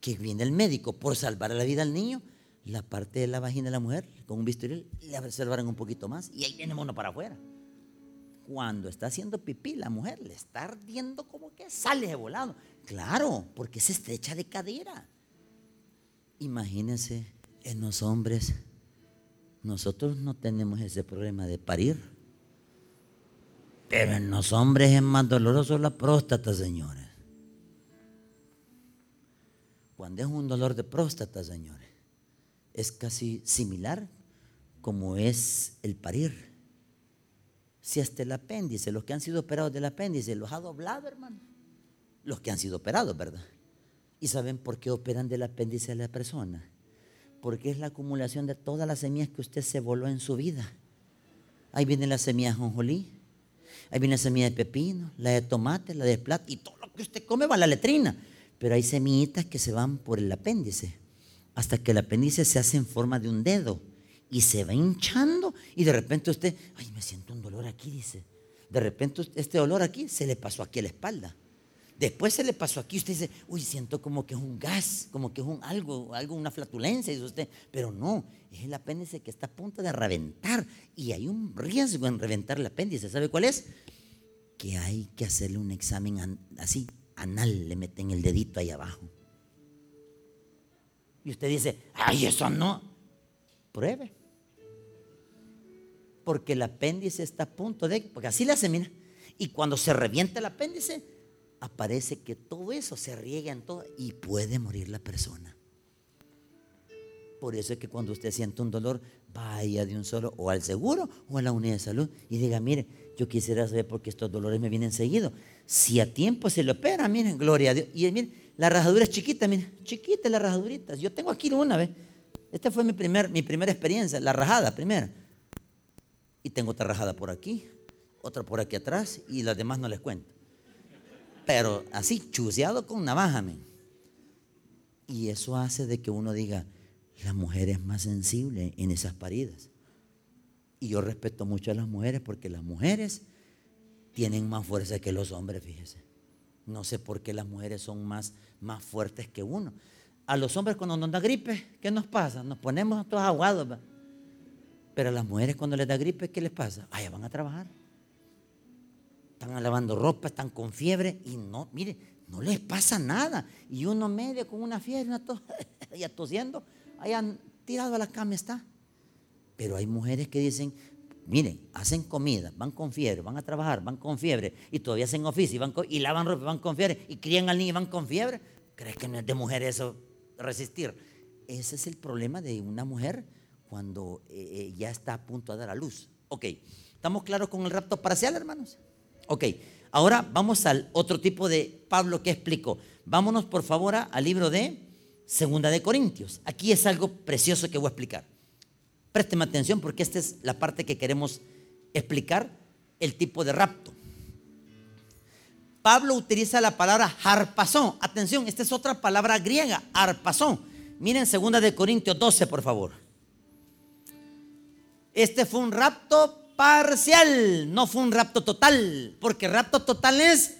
Speaker 1: que viene el médico por salvar la vida al niño, la parte de la vagina de la mujer con un bisturí le salvaron un poquito más y ahí viene mono para afuera. Cuando está haciendo pipí, la mujer le está ardiendo como que sale de volado. Claro, porque se estrecha de cadera. Imagínense en los hombres, nosotros no tenemos ese problema de parir. Pero en los hombres es más doloroso la próstata, señores. Cuando es un dolor de próstata, señores es casi similar como es el parir. Si hasta el apéndice, los que han sido operados del apéndice, los ha doblado, hermano. Los que han sido operados, ¿verdad? ¿Y saben por qué operan del apéndice a la persona? Porque es la acumulación de todas las semillas que usted se voló en su vida. Ahí viene la semilla de jonjolí, ahí viene la semilla de pepino, la de tomate, la de plata, y todo lo que usted come va a la letrina. Pero hay semillitas que se van por el apéndice hasta que el apéndice se hace en forma de un dedo y se va hinchando y de repente usted, ay, me siento un dolor aquí, dice. De repente este dolor aquí se le pasó aquí a la espalda. Después se le pasó aquí, usted dice, uy, siento como que es un gas, como que es un algo, algo, una flatulencia, dice usted. Pero no, es el apéndice que está a punto de reventar y hay un riesgo en reventar el apéndice. ¿Sabe cuál es? Que hay que hacerle un examen así, anal, le meten el dedito ahí abajo. Y usted dice, ay, eso no. Pruebe. Porque el apéndice está a punto de, porque así le hace, mira. Y cuando se revienta el apéndice, aparece que todo eso se riega en todo y puede morir la persona. Por eso es que cuando usted siente un dolor, vaya de un solo o al seguro o a la unidad de salud y diga, mire, yo quisiera saber por qué estos dolores me vienen seguidos. Si a tiempo se le opera, miren, gloria a Dios. Y miren, la rajadura es chiquita, mira, chiquita la rajadurita. Yo tengo aquí una vez. Esta fue mi, primer, mi primera experiencia, la rajada primera. Y tengo otra rajada por aquí, otra por aquí atrás y las demás no les cuento. Pero así, chuseado con navaja, Y eso hace de que uno diga, la mujer es más sensible en esas paridas. Y yo respeto mucho a las mujeres porque las mujeres tienen más fuerza que los hombres, fíjese. No sé por qué las mujeres son más, más fuertes que uno. A los hombres cuando nos da gripe, ¿qué nos pasa? Nos ponemos todos aguados. Pero a las mujeres cuando les da gripe, ¿qué les pasa? Vaya, van a trabajar. Están lavando ropa, están con fiebre y no, mire, no les pasa nada. Y uno medio con una fiebre, una tos, ya tosiendo, hayan tirado a la cama está. Pero hay mujeres que dicen, Miren, hacen comida, van con fiebre, van a trabajar, van con fiebre, y todavía hacen oficio, y, y lavan ropa, van con fiebre, y crían al niño y van con fiebre. ¿Crees que no es de mujer eso resistir? Ese es el problema de una mujer cuando eh, eh, ya está a punto de dar a luz. Ok, ¿estamos claros con el rapto parcial, hermanos? Ok, ahora vamos al otro tipo de Pablo que explicó. Vámonos por favor al libro de Segunda de Corintios. Aquí es algo precioso que voy a explicar. Présteme atención porque esta es la parte que queremos explicar, el tipo de rapto. Pablo utiliza la palabra harpazón. Atención, esta es otra palabra griega, harpazón. Miren segunda de Corintios 12, por favor. Este fue un rapto parcial, no fue un rapto total, porque rapto total es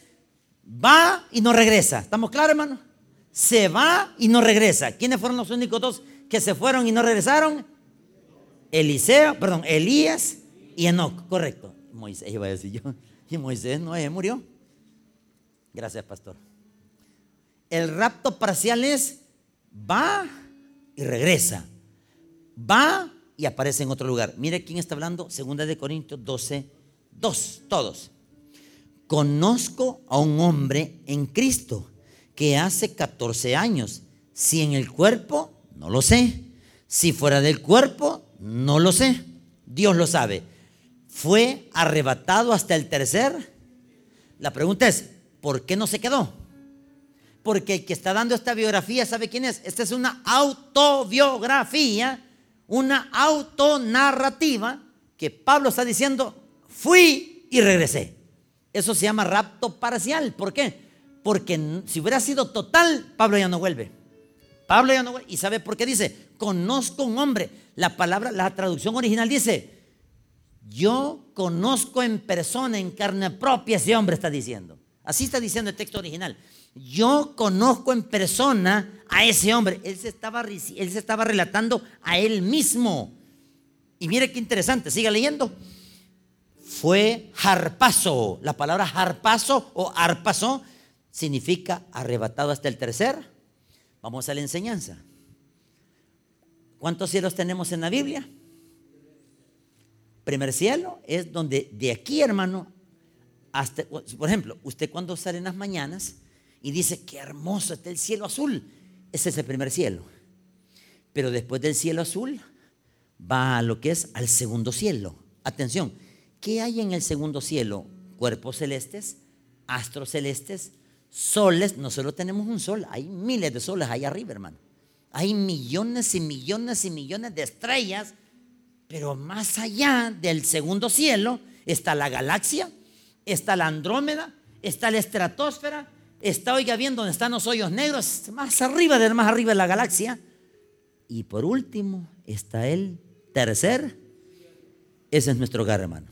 Speaker 1: va y no regresa. ¿Estamos claros, hermano? Se va y no regresa. ¿Quiénes fueron los únicos dos que se fueron y no regresaron? Eliseo, perdón, Elías y Enoch, correcto. Moisés iba a decir yo. Y Moisés no murió. Gracias, pastor. El rapto parcial es va y regresa. Va y aparece en otro lugar. Mire quién está hablando, segunda de Corintios 12, 2, todos. Conozco a un hombre en Cristo que hace 14 años, si en el cuerpo, no lo sé, si fuera del cuerpo, no lo sé, Dios lo sabe. Fue arrebatado hasta el tercer. La pregunta es, ¿por qué no se quedó? Porque el que está dando esta biografía, ¿sabe quién es? Esta es una autobiografía una autonarrativa que Pablo está diciendo, fui y regresé. Eso se llama rapto parcial. ¿Por qué? Porque si hubiera sido total, Pablo ya no vuelve. Pablo ya no vuelve. ¿Y sabe por qué dice? Conozco un hombre. La palabra, la traducción original dice, yo conozco en persona, en carne propia, ese hombre está diciendo. Así está diciendo el texto original. Yo conozco en persona a ese hombre. Él se estaba, él se estaba relatando a él mismo. Y mire qué interesante, siga leyendo. Fue harpazo. La palabra harpazo o arpazo significa arrebatado hasta el tercer. Vamos a la enseñanza. ¿Cuántos cielos tenemos en la Biblia? Primer cielo es donde de aquí, hermano, hasta, por ejemplo, usted cuando sale en las mañanas, y dice, qué hermoso está el cielo azul. Ese es el primer cielo. Pero después del cielo azul va a lo que es al segundo cielo. Atención, ¿qué hay en el segundo cielo? Cuerpos celestes, astros celestes, soles. No solo tenemos un sol, hay miles de soles ahí arriba, hermano. Hay millones y millones y millones de estrellas, pero más allá del segundo cielo está la galaxia, está la Andrómeda, está la estratosfera, Está, oiga bien, donde están los hoyos negros, más arriba de más arriba de la galaxia. Y por último está el tercer. Ese es nuestro hogar, hermano.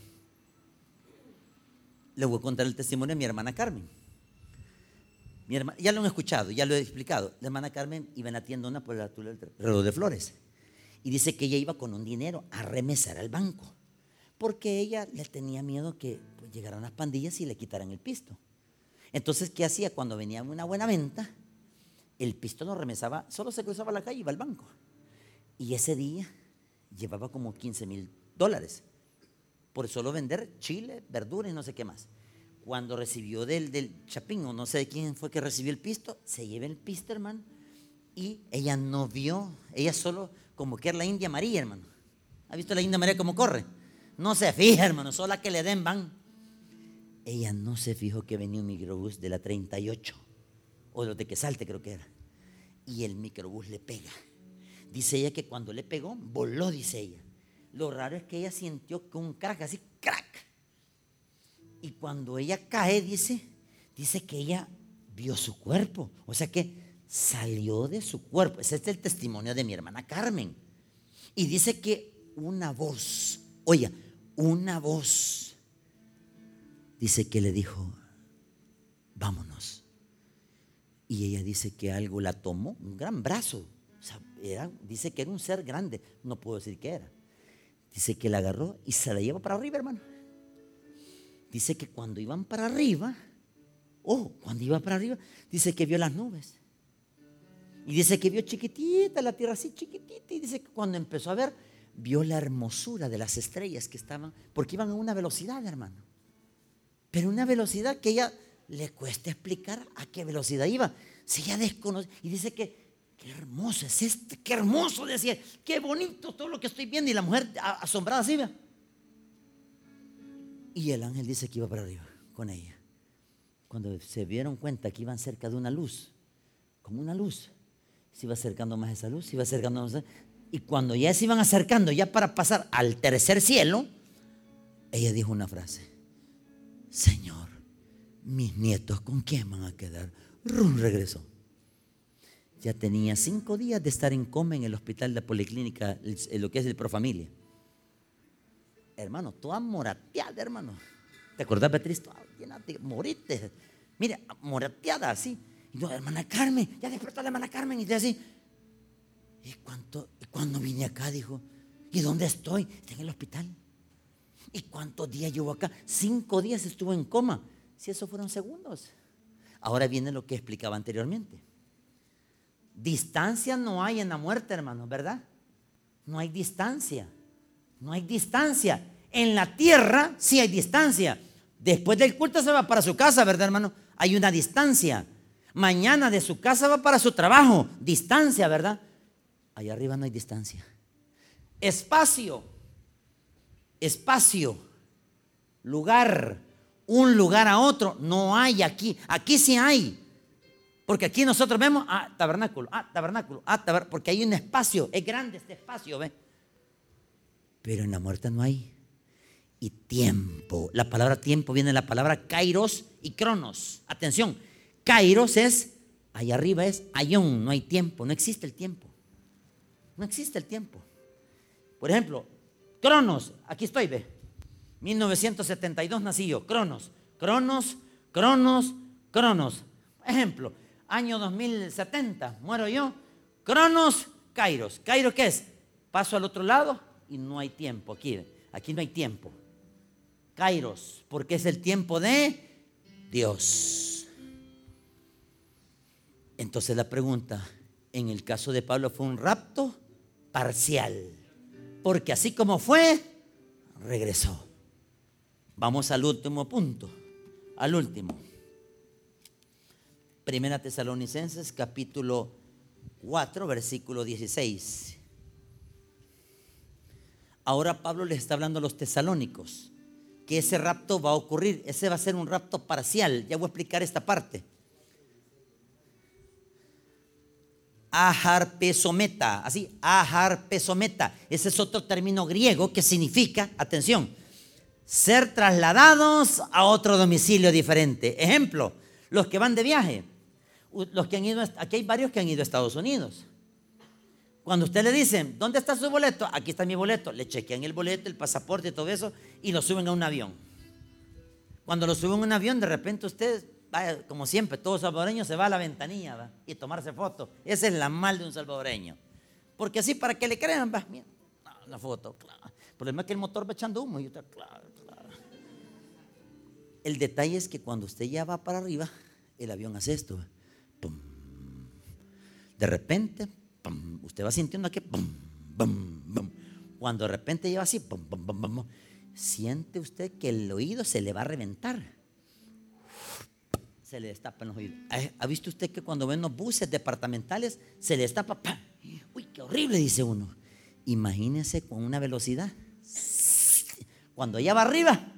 Speaker 1: Le voy a contar el testimonio de mi hermana Carmen. Mi hermana, ya lo han escuchado, ya lo he explicado. La hermana Carmen iba en la tienda una por el reloj de flores. Y dice que ella iba con un dinero a remesar al banco. Porque ella le tenía miedo que pues, llegaran las pandillas y le quitaran el pisto. Entonces, ¿qué hacía? Cuando venía una buena venta, el pistón no remesaba, solo se cruzaba la calle y iba al banco. Y ese día llevaba como 15 mil dólares por solo vender chile, verduras y no sé qué más. Cuando recibió del, del chapín, o no sé de quién fue que recibió el pisto, se lleva el pisto, hermano, y ella no vio, ella solo como que era la India María, hermano. ¿Ha visto la India María cómo corre? No se fija, hermano, solo la que le den van ella no se fijó que venía un microbús de la 38 o de que salte creo que era. Y el microbús le pega. Dice ella que cuando le pegó, voló, dice ella. Lo raro es que ella sintió que un crack, así, crack. Y cuando ella cae, dice, dice que ella vio su cuerpo. O sea que salió de su cuerpo. Ese es el testimonio de mi hermana Carmen. Y dice que una voz, oiga, una voz dice que le dijo, vámonos. Y ella dice que algo la tomó, un gran brazo. dice que era un ser grande, no puedo decir qué era. Dice que la agarró y se la llevó para arriba, hermano. Dice que cuando iban para arriba, oh, cuando iba para arriba, dice que vio las nubes. Y dice que vio chiquitita la tierra así chiquitita. Y dice que cuando empezó a ver, vio la hermosura de las estrellas que estaban, porque iban a una velocidad, hermano pero una velocidad que ella le cuesta explicar a qué velocidad iba. Si ella desconoce, y dice que, qué hermoso es este, qué hermoso, decía, qué bonito todo lo que estoy viendo. Y la mujer asombrada así, ¿ve? Y el ángel dice que iba para arriba con ella. Cuando se dieron cuenta que iban cerca de una luz, como una luz, se iba acercando más esa luz, se iba acercando más. Y cuando ya se iban acercando, ya para pasar al tercer cielo, ella dijo una frase. Señor, mis nietos, ¿con quién van a quedar? Rum regresó. Ya tenía cinco días de estar en coma en el hospital de policlínica, lo que es el Profamilia. Hermano, toda morateada, hermano. ¿Te acordás, Beatriz? morite. Mire, morateada así. Y no, hermana Carmen, ya despertó la hermana Carmen. Y así. ¿Y, cuánto, y cuando vine acá, dijo, ¿y dónde estoy? Está en el hospital. ¿Y cuántos días llevo acá? Cinco días estuvo en coma. Si eso fueron segundos. Ahora viene lo que explicaba anteriormente. Distancia no hay en la muerte, hermanos, ¿verdad? No hay distancia. No hay distancia. En la tierra sí hay distancia. Después del culto se va para su casa, ¿verdad, hermano? Hay una distancia. Mañana de su casa va para su trabajo. Distancia, ¿verdad? Allá arriba no hay distancia. Espacio. Espacio. Lugar. Un lugar a otro. No hay aquí. Aquí sí hay. Porque aquí nosotros vemos, ah, tabernáculo, ah, tabernáculo, ah, tabernáculo, porque hay un espacio, es grande este espacio, ¿ve? Pero en la muerte no hay. Y tiempo. La palabra tiempo viene de la palabra kairos y cronos. Atención, kairos es, allá arriba es ayón, no hay tiempo, no existe el tiempo. No existe el tiempo. Por ejemplo, cronos, aquí estoy, ve. 1972 nací yo, cronos, cronos, cronos, cronos. Ejemplo, año 2070, muero yo. Cronos, Kairos. ¿Kairos qué es? Paso al otro lado y no hay tiempo. Aquí, aquí no hay tiempo. Kairos, porque es el tiempo de Dios. Entonces la pregunta, en el caso de Pablo fue un rapto parcial, porque así como fue, regresó. Vamos al último punto, al último. Primera Tesalonicenses capítulo 4, versículo 16. Ahora Pablo les está hablando a los tesalónicos que ese rapto va a ocurrir. Ese va a ser un rapto parcial. Ya voy a explicar esta parte. Aharpesometa, así, aharpesometa. Ese es otro término griego que significa, atención, ser trasladados a otro domicilio diferente. Ejemplo, los que van de viaje los que han ido, aquí hay varios que han ido a Estados Unidos. Cuando usted le dicen, ¿dónde está su boleto? Aquí está mi boleto. Le chequean el boleto, el pasaporte todo eso y lo suben a un avión. Cuando lo suben a un avión, de repente usted, como siempre, todo salvadoreño se va a la ventanilla y tomarse fotos. Esa es la mal de un salvadoreño. Porque así, para que le crean, va, mira, una foto, claro. El problema es que el motor va echando humo y claro, claro. El detalle es que cuando usted ya va para arriba, el avión hace esto. De repente, usted va sintiendo aquí, cuando de repente lleva así, siente usted que el oído se le va a reventar. Se le destapan los oídos. ¿Ha visto usted que cuando ven los buses departamentales se le destapa? Uy, qué horrible, dice uno. Imagínese con una velocidad. Cuando ya va arriba,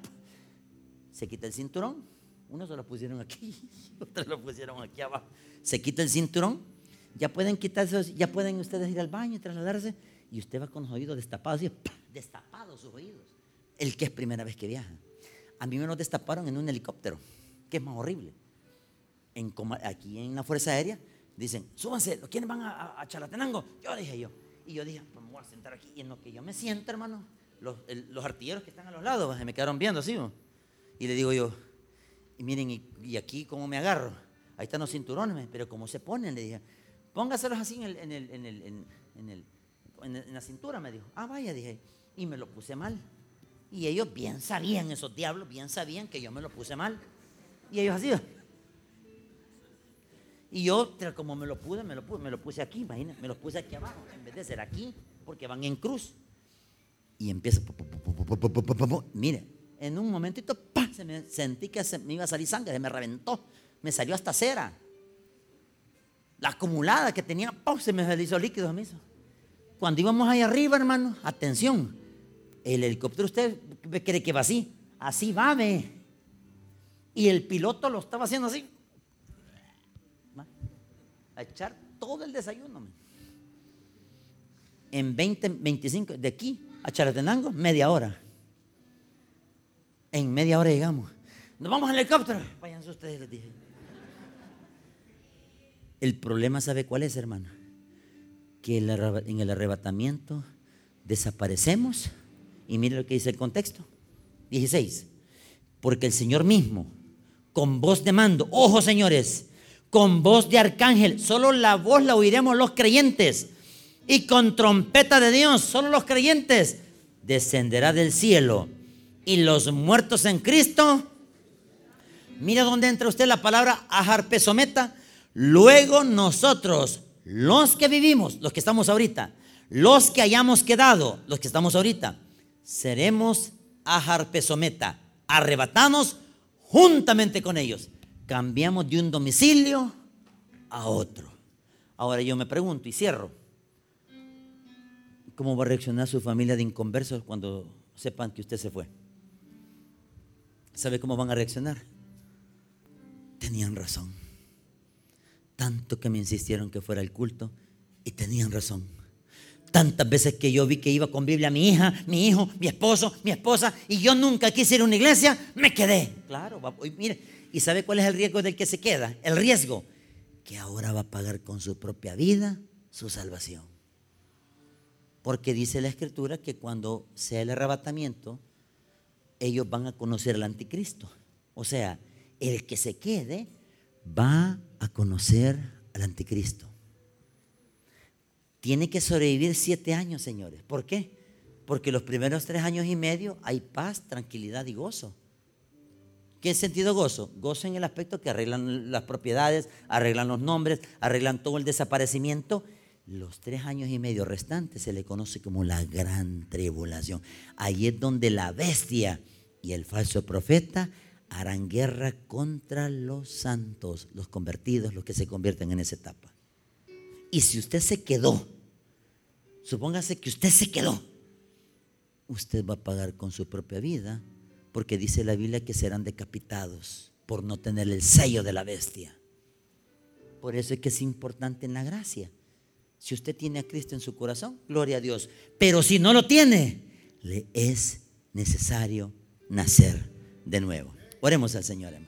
Speaker 1: se quita el cinturón. Uno se lo pusieron aquí, otros lo pusieron aquí abajo se quita el cinturón, ya pueden quitarse, ya pueden ustedes ir al baño y trasladarse, y usted va con los oídos destapados, y destapados sus oídos. El que es primera vez que viaja. A mí me los destaparon en un helicóptero, que es más horrible. En, aquí en la Fuerza Aérea dicen, súbanse, ¿quiénes van a, Chalatenango? Yo dije yo. Y yo dije, pues me voy a sentar aquí. Y en lo que yo me siento, hermano, los, artilleros que están a los lados se me quedaron viendo así. Y le digo yo, y miren, y aquí cómo me agarro ahí están los cinturones, pero ¿cómo se ponen? Le dije, póngaselos así en, en, la cintura, me dijo. Ah, vaya, dije, y me lo puse mal. Y ellos bien sabían, esos diablos bien sabían que yo me lo puse mal. Y ellos así. Y yo, como me lo puse, me lo puse, me lo puse aquí, imagínate, me lo puse aquí abajo, en vez de ser aquí, porque van en cruz. Y empieza, mire, en un momentito, se me sentí que se me iba a salir sangre, se me reventó me salió hasta cera. La acumulada que tenía, ¡pum! se me hizo líquido a mí. Cuando íbamos ahí arriba, hermano, atención, el helicóptero usted cree que va así, así va, ve. Y el piloto lo estaba haciendo así. A echar todo el desayuno. En 20, 25, de aquí a Charatenango, media hora. En media hora llegamos. Nos vamos al helicóptero. Váyanse ustedes, les dije. El problema, ¿sabe cuál es, hermano? Que en el arrebatamiento desaparecemos. Y mire lo que dice el contexto. 16. Porque el Señor mismo, con voz de mando, ojo señores, con voz de arcángel, solo la voz la oiremos los creyentes. Y con trompeta de Dios, solo los creyentes, descenderá del cielo. y los muertos en Cristo. Mira dónde entra usted la palabra ajarpesometa. Luego nosotros, los que vivimos, los que estamos ahorita, los que hayamos quedado, los que estamos ahorita, seremos ajarpesometa, arrebatanos juntamente con ellos. Cambiamos de un domicilio a otro. Ahora yo me pregunto y cierro. ¿Cómo va a reaccionar su familia de inconversos cuando sepan que usted se fue? ¿Sabe cómo van a reaccionar? Tenían razón. Tanto que me insistieron que fuera el culto y tenían razón. Tantas veces que yo vi que iba con Biblia mi hija, mi hijo, mi esposo, mi esposa, y yo nunca quise ir a una iglesia, me quedé. Claro, mire, ¿y sabe cuál es el riesgo del que se queda? El riesgo que ahora va a pagar con su propia vida su salvación. Porque dice la escritura que cuando sea el arrebatamiento, ellos van a conocer al anticristo. O sea, el que se quede va a conocer al anticristo. Tiene que sobrevivir siete años, señores. ¿Por qué? Porque los primeros tres años y medio hay paz, tranquilidad y gozo. ¿Qué sentido gozo? Gozo en el aspecto que arreglan las propiedades, arreglan los nombres, arreglan todo el desaparecimiento los tres años y medio restantes se le conoce como la gran tribulación. Ahí es donde la bestia y el falso profeta harán guerra contra los santos, los convertidos, los que se convierten en esa etapa. Y si usted se quedó, supóngase que usted se quedó, usted va a pagar con su propia vida, porque dice la Biblia que serán decapitados por no tener el sello de la bestia. Por eso es que es importante en la gracia si usted tiene a Cristo en su corazón, gloria a Dios. Pero si no lo tiene, le es necesario nacer de nuevo. Oremos al Señor, hermano.